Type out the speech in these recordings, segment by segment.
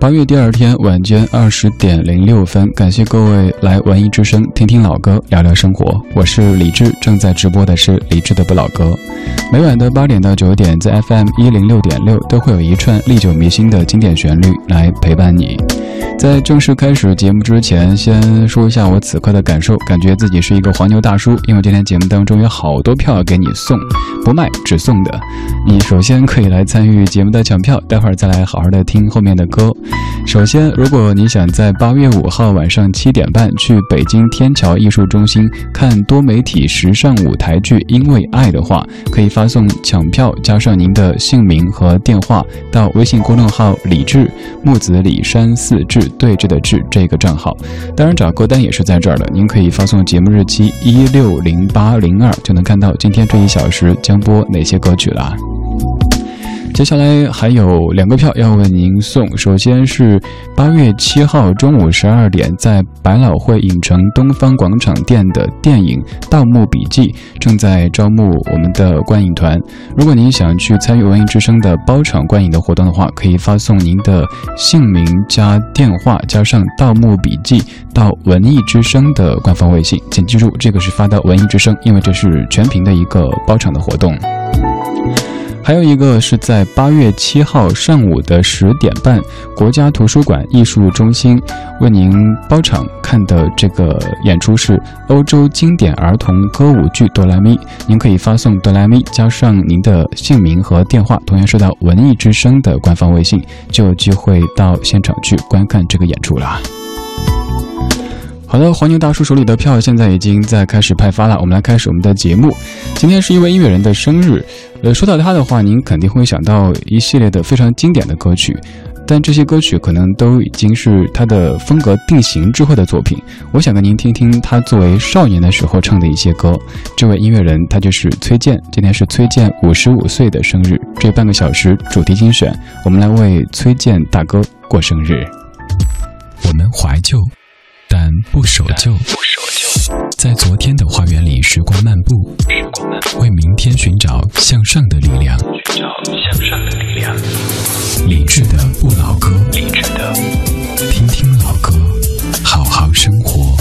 八月第二天晚间二十点零六分，感谢各位来文艺之声听听老歌，聊聊生活。我是李志，正在直播的是李志的不老歌。每晚的八点到九点，在 FM 一零六点六都会有一串历久弥新的经典旋律来陪伴你。在正式开始节目之前，先说一下我此刻的感受，感觉自己是一个黄牛大叔，因为今天节目当中有好多票给你送，不卖只送的。你首先可以来参与节目的抢票，待会儿再来好好的听后面的歌。首先，如果你想在八月五号晚上七点半去北京天桥艺术中心看多媒体时尚舞台剧《因为爱》的话，可以发送抢票加上您的姓名和电话到微信公众号“李志木子李山四志对峙的志”这个账号。当然，找歌单也是在这儿的，您可以发送节目日期一六零八零二，就能看到今天这一小时将播哪些歌曲了。接下来还有两个票要为您送，首先是八月七号中午十二点，在百老汇影城东方广场店的电影《盗墓笔记》正在招募我们的观影团。如果您想去参与文艺之声的包场观影的活动的话，可以发送您的姓名加电话加上《盗墓笔记》到文艺之声的官方微信，请记住这个是发到文艺之声，因为这是全屏的一个包场的活动。还有一个是在八月七号上午的十点半，国家图书馆艺术中心为您包场看的这个演出是欧洲经典儿童歌舞剧《哆啦咪》，您可以发送“哆啦咪”加上您的姓名和电话，同样收到文艺之声的官方微信，就有机会到现场去观看这个演出啦。好的，黄牛大叔手里的票现在已经在开始派发了。我们来开始我们的节目。今天是一位音乐人的生日，呃，说到他的话，您肯定会想到一系列的非常经典的歌曲，但这些歌曲可能都已经是他的风格定型之后的作品。我想跟您听听他作为少年的时候唱的一些歌。这位音乐人他就是崔健，今天是崔健五十五岁的生日。这半个小时主题精选，我们来为崔健大哥过生日。我们怀旧。但不守旧，在昨天的花园里时光漫步，为明天寻找向上的力量。寻找向上的力量。理智的不老歌，理智的，听听老歌，好好生活。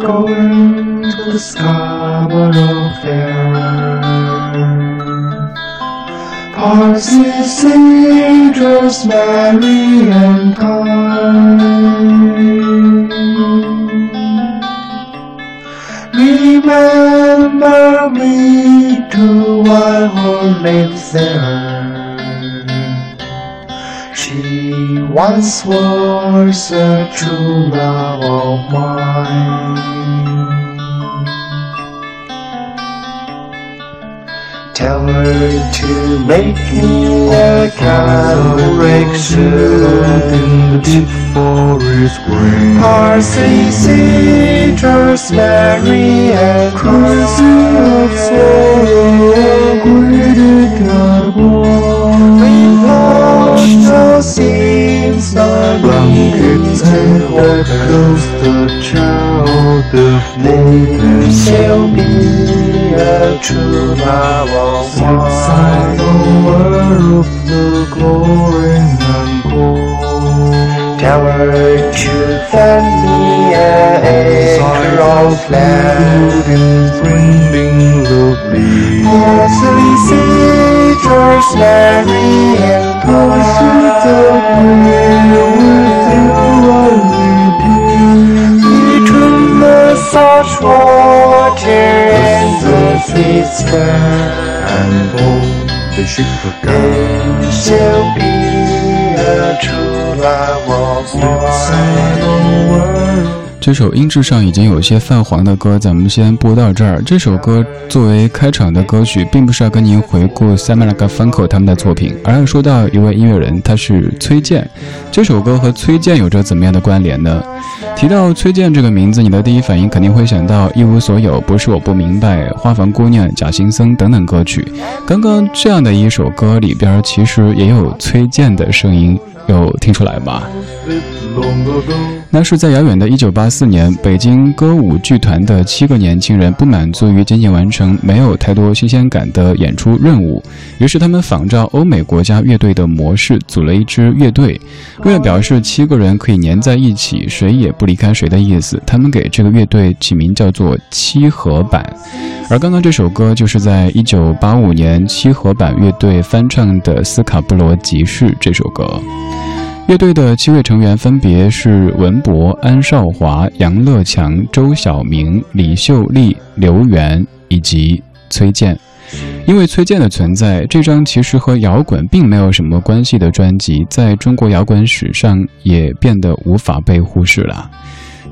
Going to Scarborough Fair. Parsley, sage, Mary, and thyme. Remember me to one who lives there. She once was a true love of mine. Tell her to make me a Catholic suit in the deep forest green. RCC, Trust Mary, and Cross of Soul, the the blankets, and what goes the child. Let shall be a true love Since I'm aware of the glory and gold. Tower to family an acre of land Bringing lovely Mostly cedars, Mary and Paul Sweet the salt water and the sweet sky and all the ship God shall be a true love of mine. 这首音质上已经有些泛黄的歌，咱们先播到这儿。这首歌作为开场的歌曲，并不是要跟您回顾 Simon Garfunkel 他们的作品，而要说到一位音乐人，他是崔健。这首歌和崔健有着怎么样的关联呢？提到崔健这个名字，你的第一反应肯定会想到《一无所有》《不是我不明白》《花房姑娘》《假行僧》等等歌曲。刚刚这样的一首歌里边，其实也有崔健的声音。有听出来吗？那是在遥远的一九八四年，北京歌舞剧团的七个年轻人不满足于仅仅完成没有太多新鲜感的演出任务，于是他们仿照欧美国家乐队的模式，组了一支乐队。为了表示七个人可以粘在一起，谁也不离开谁的意思，他们给这个乐队起名叫做“七合版”。而刚刚这首歌就是在一九八五年七合版乐队翻唱的《斯卡布罗集市》这首歌。乐队的七位成员分别是文博、安少华、杨乐强、周晓明、李秀丽、刘源以及崔健。因为崔健的存在，这张其实和摇滚并没有什么关系的专辑，在中国摇滚史上也变得无法被忽视了。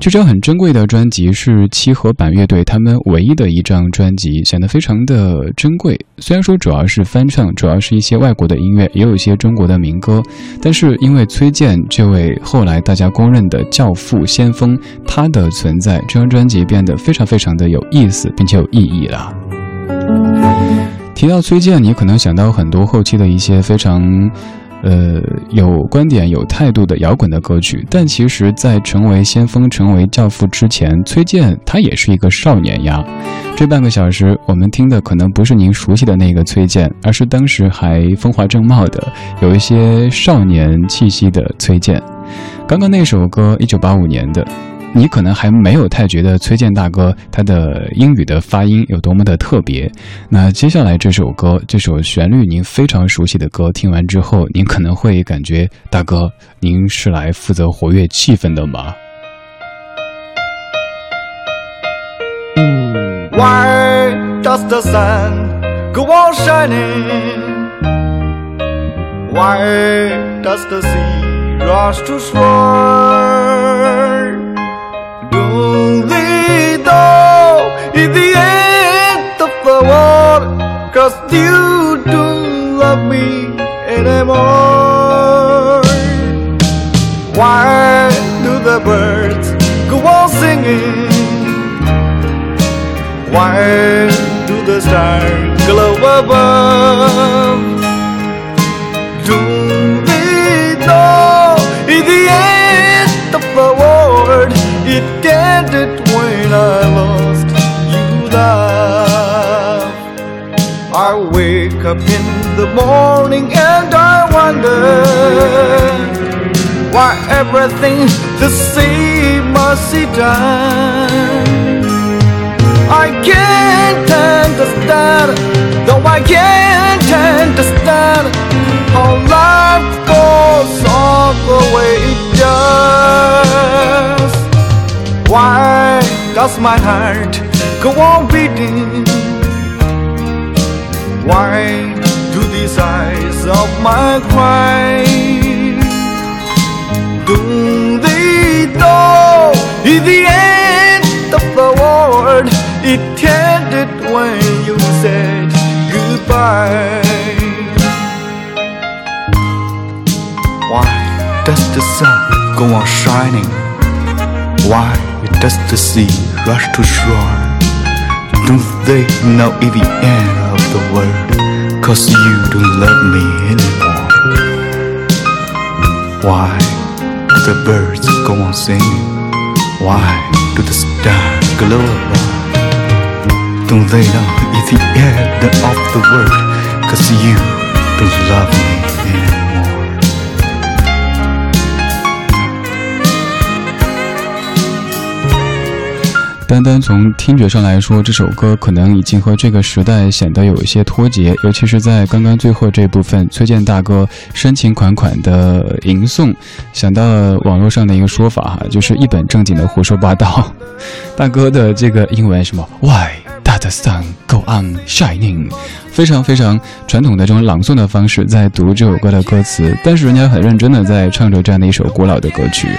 这张很珍贵的专辑是七合板乐队他们唯一的一张专辑，显得非常的珍贵。虽然说主要是翻唱，主要是一些外国的音乐，也有一些中国的民歌，但是因为崔健这位后来大家公认的教父先锋，他的存在，这张专辑变得非常非常的有意思，并且有意义了。提到崔健，你可能想到很多后期的一些非常。呃，有观点、有态度的摇滚的歌曲，但其实，在成为先锋、成为教父之前，崔健他也是一个少年呀。这半个小时，我们听的可能不是您熟悉的那个崔健，而是当时还风华正茂的、有一些少年气息的崔健。刚刚那首歌，一九八五年的。你可能还没有太觉得崔健大哥他的英语的发音有多么的特别。那接下来这首歌，这首旋律您非常熟悉的歌，听完之后，您可能会感觉大哥，您是来负责活跃气氛的吗？Why does the sun go on shining? Why does the sea rush to shore? Don't they know in the end of the world Cause you don't love me anymore Why do the birds go on singing? Why do the stars glow above? Ended when I lost you, love. I wake up in the morning and I wonder why everything the same must be done. I can't understand, though I can't understand how life goes Does my heart go on beating? Why do these eyes of mine cry? Do they know in the end of the world it ended when you said goodbye? Why does the sun go on shining? Why does the sea rush to shore? Don't they know it's the end of the world? Cause you don't love me anymore. Why do the birds go on singing? Why do the stars glow above? Don't they know it's the end of the world? Cause you don't love me anymore. 单单从听觉上来说，这首歌可能已经和这个时代显得有一些脱节，尤其是在刚刚最后这部分，崔健大哥深情款款的吟诵，想到了网络上的一个说法哈，就是一本正经的胡说八道。大哥的这个英文什么？Why does the sun go on shining？非常非常传统的这种朗诵的方式在读这首歌的歌词，但是人家很认真的在唱着这样的一首古老的歌曲。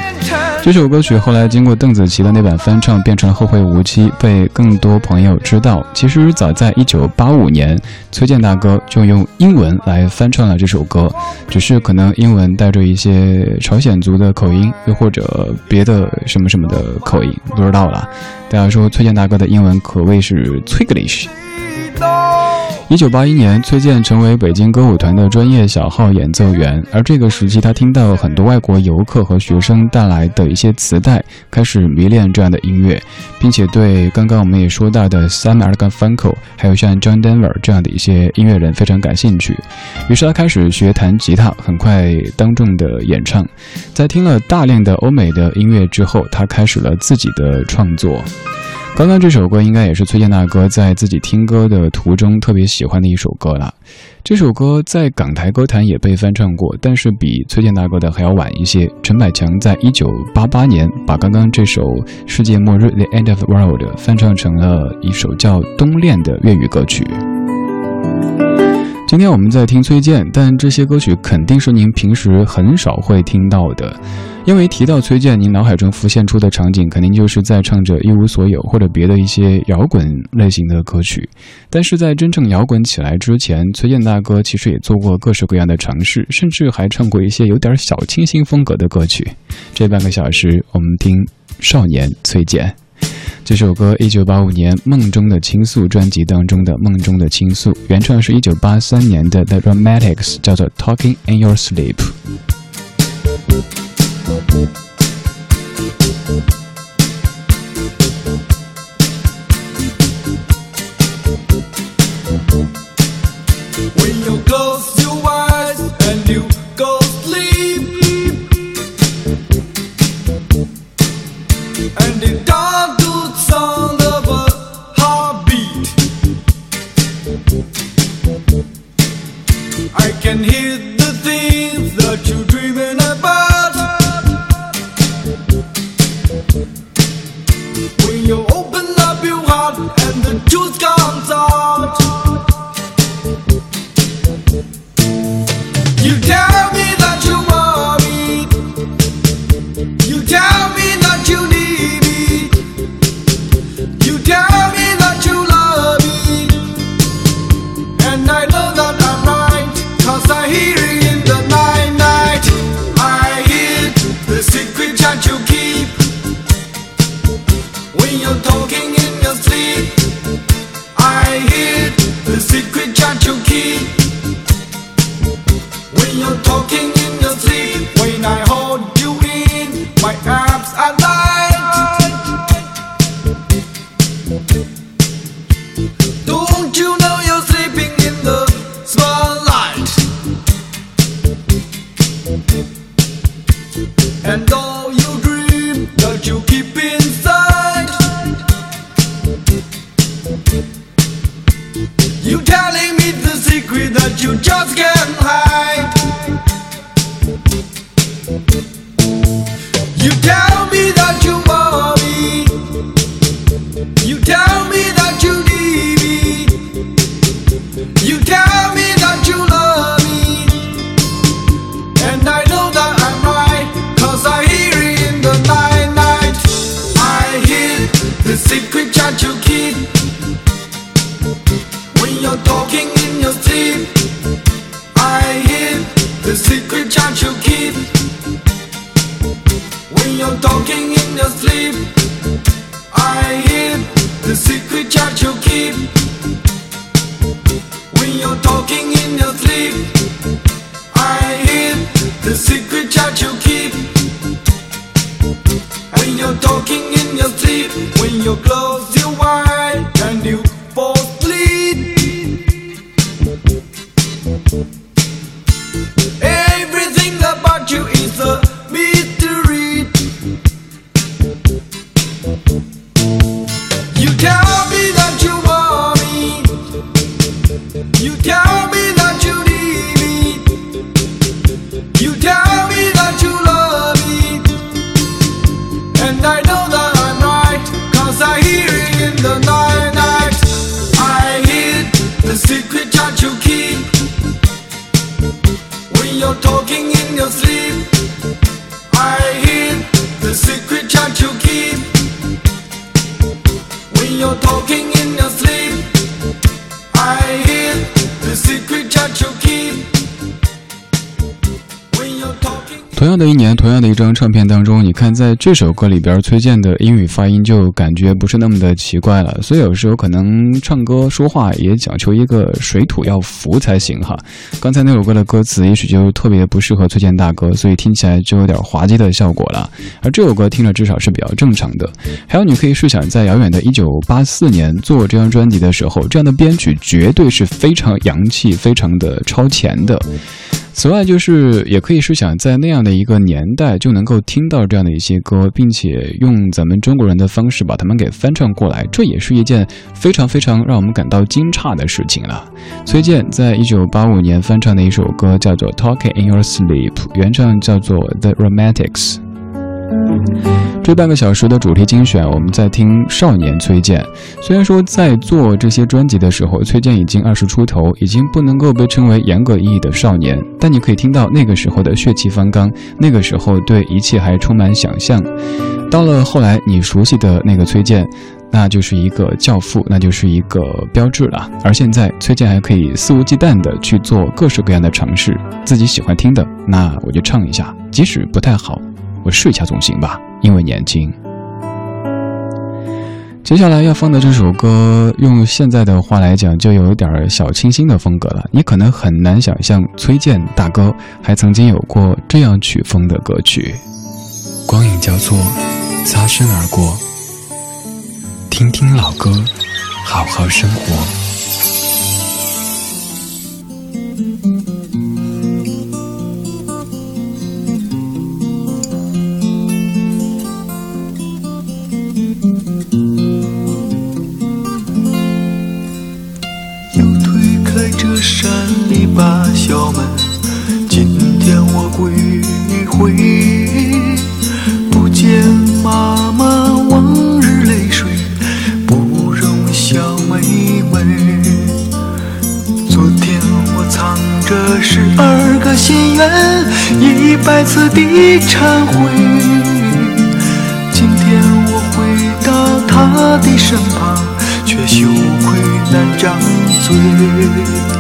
这首歌曲后来经过邓紫棋的那版翻唱，变成了《后会无期》，被更多朋友知道。其实早在一九八五年，崔健大哥就用英文来翻唱了这首歌，只是可能英文带着一些朝鲜族的口音，又或者别的什么什么的口音，不知道了。大家说崔健大哥的英文可谓是 Twiglish。一九八一年，崔健成为北京歌舞团的专业小号演奏员。而这个时期，他听到很多外国游客和学生带来的一些磁带，开始迷恋这样的音乐，并且对刚刚我们也说到的 Sam Garfunkel，还有像 John Denver 这样的一些音乐人非常感兴趣。于是他开始学弹吉他，很快当众的演唱。在听了大量的欧美的音乐之后，他开始了自己的创作。刚刚这首歌应该也是崔健大哥在自己听歌的途中特别喜欢的一首歌了。这首歌在港台歌坛也被翻唱过，但是比崔健大哥的还要晚一些。陈百强在一九八八年把刚刚这首《世界末日》The End of the World 翻唱成了一首叫《冬恋》的粤语歌曲。今天我们在听崔健，但这些歌曲肯定是您平时很少会听到的，因为提到崔健，您脑海中浮现出的场景肯定就是在唱着《一无所有》或者别的一些摇滚类型的歌曲。但是在真正摇滚起来之前，崔健大哥其实也做过各式各样的尝试，甚至还唱过一些有点小清新风格的歌曲。这半个小时，我们听少年崔健。这首歌，一九八五年《梦中的倾诉》专辑当中的《梦中的倾诉》，原创是一九八三年的 The Dramatics，叫做《Talking in Your Sleep》。down. Everything about you is a. your sleep. I hear the secret. 同样的一年同样的一张唱片当中你看在这首歌里边崔健的英语发音就感觉不是那么的奇怪了所以有时候可能唱歌说话也讲求一个水土要服才行哈。刚才那首歌的歌词也许就特别不适合崔健大哥所以听起来就有点滑稽的效果了。而这首歌听着至少是比较正常的。还有你可以试想在遥远的一九八四年做这张专辑的时候这样的编曲绝对是非常洋气非常的超前的。此外，就是也可以是想在那样的一个年代就能够听到这样的一些歌，并且用咱们中国人的方式把他们给翻唱过来，这也是一件非常非常让我们感到惊诧的事情了。崔健在一九八五年翻唱的一首歌叫做《Talking in Your Sleep》，原唱叫做 The Romantics。这半个小时的主题精选，我们在听少年崔健。虽然说在做这些专辑的时候，崔健已经二十出头，已经不能够被称为严格意义的少年，但你可以听到那个时候的血气方刚，那个时候对一切还充满想象。到了后来，你熟悉的那个崔健，那就是一个教父，那就是一个标志了。而现在，崔健还可以肆无忌惮地去做各式各样的尝试，自己喜欢听的，那我就唱一下，即使不太好。我试一下总行吧，因为年轻。接下来要放的这首歌，用现在的话来讲，就有点小清新的风格了。你可能很难想象，崔健大哥还曾经有过这样曲风的歌曲。光影交错，擦身而过，听听老歌，好好生活。山里把小门今天我归回不见妈妈往日泪水不容小妹妹昨天我藏着十二个心愿一百次的忏悔今天我回到她的身旁却羞愧难张嘴。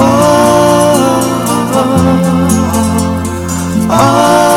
oh, oh, oh.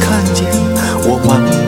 看见我满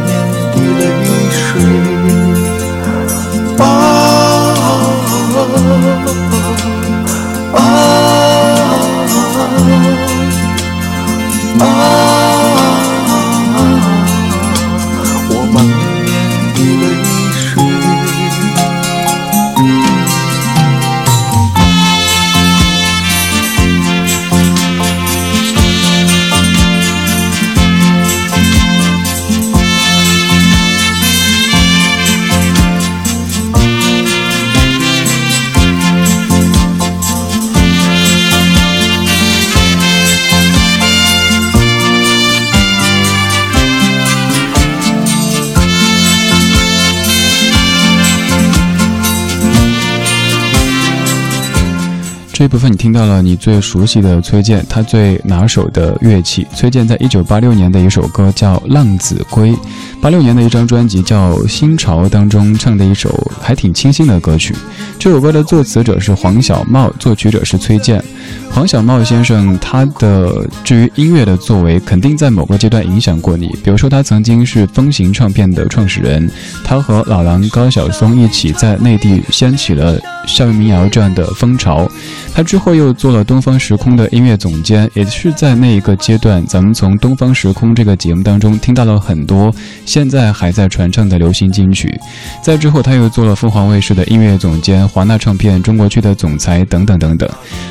这部分你听到了你最熟悉的崔健，他最拿手的乐器。崔健在一九八六年的一首歌叫《浪子归》，八六年的一张专辑叫《新潮》当中唱的一首还挺清新的歌曲。这首歌的作词者是黄小茂，作曲者是崔健。黄小茂先生，他的至于音乐的作为，肯定在某个阶段影响过你。比如说，他曾经是风行唱片的创始人，他和老狼高晓松一起在内地掀起了校园民谣这样的风潮。他之后又做了东方时空的音乐总监，也是在那一个阶段，咱们从东方时空这个节目当中听到了很多现在还在传唱的流行金曲。在之后，他又做了凤凰卫视的音乐总监、华纳唱片中国区的总裁等等等等。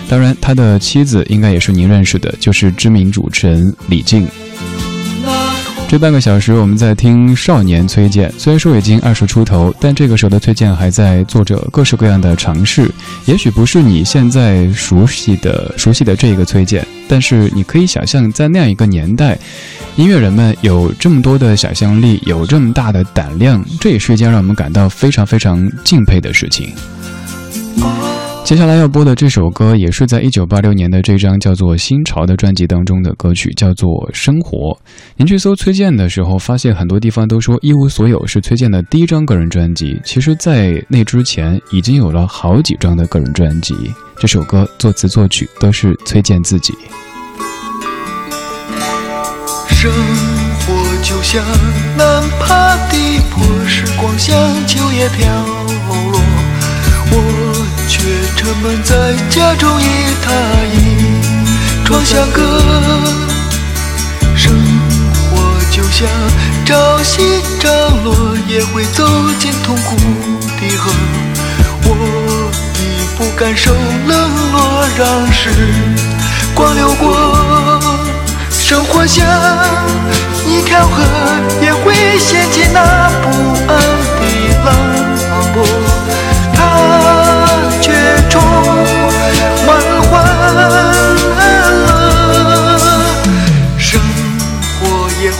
当然，他的妻子应该也是您认识的，就是知名主持人李静。这半个小时我们在听少年崔健，虽然说已经二十出头，但这个时候的崔健还在做着各式各样的尝试。也许不是你现在熟悉的熟悉的这个崔健，但是你可以想象，在那样一个年代，音乐人们有这么多的想象力，有这么大的胆量，这也是一件让我们感到非常非常敬佩的事情。接下来要播的这首歌，也是在一九八六年的这张叫做《新潮》的专辑当中的歌曲，叫做《生活》。您去搜崔健的时候，发现很多地方都说《一无所有》是崔健的第一张个人专辑。其实，在那之前，已经有了好几张的个人专辑。这首歌作词作曲都是崔健自己。生活就像难爬的坡，时光像秋叶飘落，我沉闷在家中一榻一窗相隔。生活就像朝夕涨落，也会走进痛苦的河。我已不敢受冷落，让时光流过。生活像一条河，也会掀起那不安的浪波。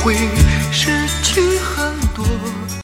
会。